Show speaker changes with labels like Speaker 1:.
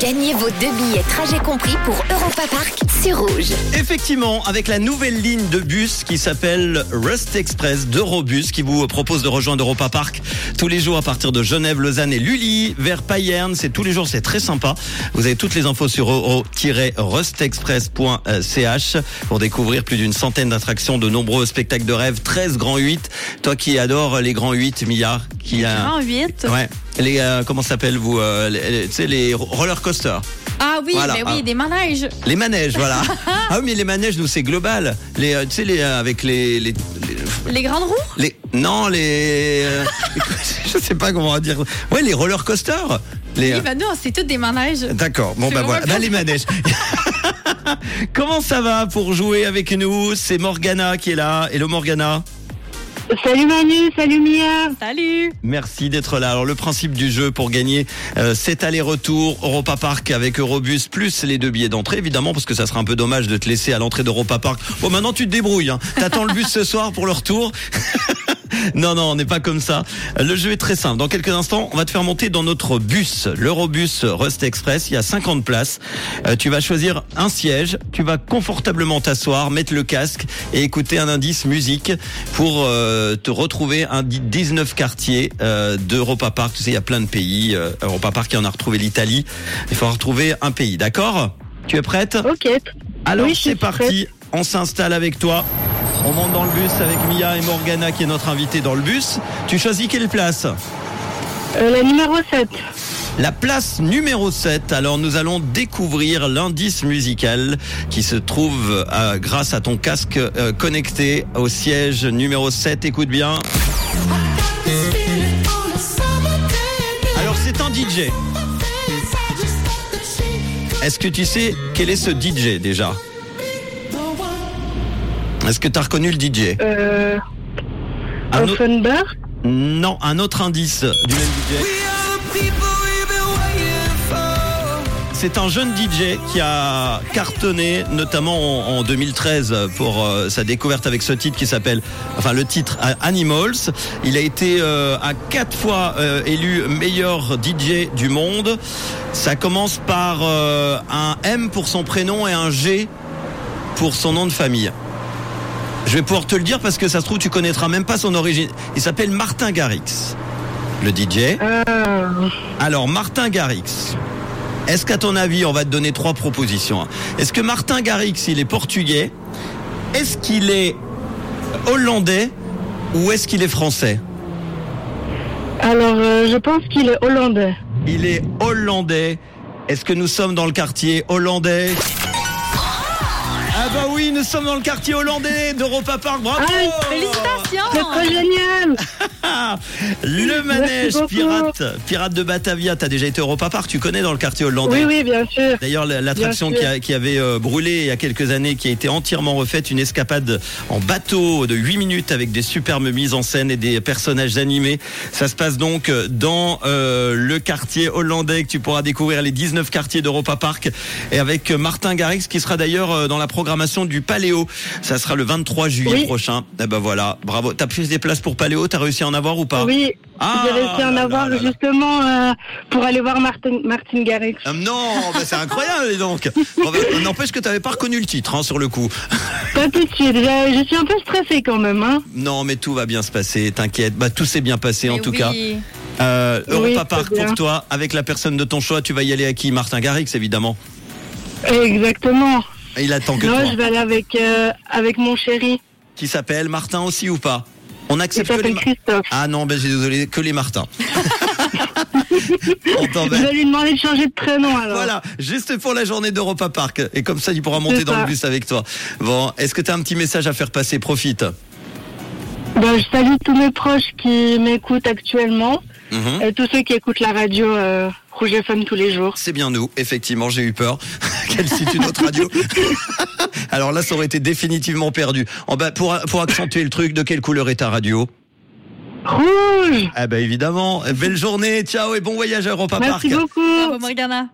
Speaker 1: Gagnez vos deux billets trajet compris pour Europa Park sur Rouge.
Speaker 2: Effectivement, avec la nouvelle ligne de bus qui s'appelle Rust Express d'Eurobus qui vous propose de rejoindre Europa Park tous les jours à partir de Genève, Lausanne et Lully vers Payerne. C'est tous les jours, c'est très sympa. Vous avez toutes les infos sur euro-rustexpress.ch pour découvrir plus d'une centaine d'attractions, de nombreux spectacles de rêve, 13 grands 8. Toi qui adores les grands 8, Mia, qui a...
Speaker 3: Grand 8.
Speaker 2: Ouais. Les, euh, comment ça s'appelle vous euh, les- les- Tu sais, les roller coasters.
Speaker 3: Ah oui,
Speaker 2: Voilà.
Speaker 3: mais oui,
Speaker 2: Ah.
Speaker 3: des manèges.
Speaker 2: Les manèges, voilà. ah oui, mais les manèges, nous, c'est global. Les, euh, tu sais, les, euh, avec les, les, les,
Speaker 3: grandes roues?
Speaker 2: Les- non, les, euh, je sais pas comment on va dire. Ouais, les roller coasters. Les,
Speaker 3: Oui, bah non, c'est tous des manèges.
Speaker 2: D'accord. Bon bah voilà, bah, les manèges. Comment ça va pour jouer avec nous? C'est Morgana qui est là. Hello Morgana.
Speaker 4: Salut Manu, salut Mia.
Speaker 3: Salut
Speaker 2: Merci d'être là. Alors le principe du jeu pour gagner euh, cet aller-retour Europa Park avec Eurobus plus les deux billets d'entrée évidemment parce que ça serait un peu dommage de te laisser à l'entrée d'Europa Park. Bon maintenant tu te débrouilles. Hein. T'attends le bus ce soir pour le retour. Non, non, on n'est pas comme ça. Le jeu est très simple. Dans quelques instants, on va te faire monter dans notre bus, l'Eurobus Rust Express. Il y a 50 places. Euh, tu vas choisir un siège. Tu vas confortablement t'asseoir, mettre le casque et écouter un indice musique pour euh, te retrouver un di- 19 quartiers euh, d'Europa Park. Tu sais, il y a plein de pays. Euh, Europa Park, il en a retrouvé l'Italie. Il faut retrouver un pays. D'accord? Tu es prête?
Speaker 4: Ok.
Speaker 2: alors
Speaker 4: Oui,
Speaker 2: c'est parti, on s'installe avec toi. On monte dans le bus avec Mia et Morgana qui est notre invitée dans le bus. Tu choisis quelle place
Speaker 4: Euh, la numéro 7.
Speaker 2: La place numéro 7. Alors nous allons découvrir l'indice musical qui se trouve euh, grâce à ton casque euh, connecté au siège numéro 7. Écoute bien. Alors c'est un DJ. Est-ce que tu sais quel est ce DJ déjà? Est-ce que tu as reconnu le DJ
Speaker 4: Euh,
Speaker 2: Un
Speaker 4: Offenbach.
Speaker 2: Non, un autre indice du même DJ. C'est un jeune DJ qui a cartonné, notamment en, en 2013 pour euh, sa découverte avec ce titre qui s'appelle, enfin le titre Animals. Il a été euh, à quatre fois euh, élu meilleur DJ du monde. Ça commence par euh, un M pour son prénom et un G pour son nom de famille. Je vais pouvoir te le dire parce que ça se trouve tu connaîtras même pas son origine. Il s'appelle Martin Garrix, le DJ.
Speaker 4: Euh,
Speaker 2: Alors Martin Garrix. Est-ce qu'à ton avis, on va te donner trois propositions hein? Est-ce que Martin Garrix, il est portugais? Est-ce qu'il est hollandais ou est-ce qu'il est français?
Speaker 4: Alors, euh, je pense qu'il est hollandais.
Speaker 2: Il est hollandais. Est-ce que nous sommes dans le quartier hollandais? Ah bah oui, nous sommes dans le quartier hollandais d'Europa Park. Bravo
Speaker 4: Ah,
Speaker 3: Félicitations
Speaker 4: C'est trop génial.
Speaker 2: Ah, le manège pirate, pirate de Batavia. T'as déjà été à Europa Park, tu connais dans le quartier hollandais.
Speaker 4: Oui, oui, bien sûr.
Speaker 2: D'ailleurs, la- l'attraction qui, avait euh, brûlé il y a quelques années, qui a été entièrement refaite, une escapade en bateau de 8 minutes avec des superbes mises en scène et des personnages animés. Ça se passe donc dans euh, le quartier hollandais que tu pourras découvrir les 19 quartiers d'Europa Park et avec Martin Garrix qui sera d'ailleurs euh, dans la programmation du Paléo. Ça sera le 23 juillet
Speaker 4: Oui.
Speaker 2: prochain. Eh ben voilà, bravo. T'as pris des places pour Paléo, t'as réussi à en avoir ou pas?
Speaker 4: Oui,
Speaker 2: Ah,
Speaker 4: j'ai réussi à en
Speaker 2: là,
Speaker 4: avoir
Speaker 2: là, là, là.
Speaker 4: justement euh, pour aller voir Martin, Martin Garrix.
Speaker 2: Ah, non, bah, c'est incroyable donc. Bon, bah, N'empêche que tu n'avais pas reconnu le titre hein, sur le coup.
Speaker 4: Pas tout de suite. Je, je suis un peu stressée quand même. Hein.
Speaker 2: Non, mais tout va bien se passer, t'inquiète. Bah, tout s'est bien passé en tout
Speaker 3: oui.
Speaker 2: cas. Euh, Europa
Speaker 4: Oui,
Speaker 2: Park pour toi, avec la personne de ton choix, tu vas y aller à qui? Martin Garrix, évidemment.
Speaker 4: Exactement.
Speaker 2: Il attend que
Speaker 4: Non,
Speaker 2: toi.
Speaker 4: je vais aller avec, euh, avec mon chéri.
Speaker 2: Qui s'appelle Martin aussi ou pas On
Speaker 4: Il
Speaker 2: accepte que les
Speaker 4: Christophe.
Speaker 2: Ah non, ben j'ai désolé, que les Martins. On
Speaker 4: Je
Speaker 2: t'embête.
Speaker 4: vais lui demander de changer de prénom alors.
Speaker 2: Voilà, juste pour la journée d'Europa Park. Et comme ça, il pourra monter dans le bus avec toi. Bon, est-ce que tu as un petit message à faire passer? Profite.
Speaker 4: Ben, je salue tous mes proches qui m'écoutent actuellement
Speaker 2: Mhm.
Speaker 4: et tous ceux qui écoutent la radio euh, Rouge FM tous les jours.
Speaker 2: C'est bien nous, effectivement, j'ai eu peur qu'elle cite une autre radio. Alors là, ça aurait été définitivement perdu. En bas, pour, pour accentuer le truc, de quelle couleur est ta radio?
Speaker 4: Rouge
Speaker 2: Ah bah évidemment, belle journée, ciao et bon voyage à Europa
Speaker 4: Merci
Speaker 2: Park.
Speaker 4: beaucoup
Speaker 3: Bravo Morgana.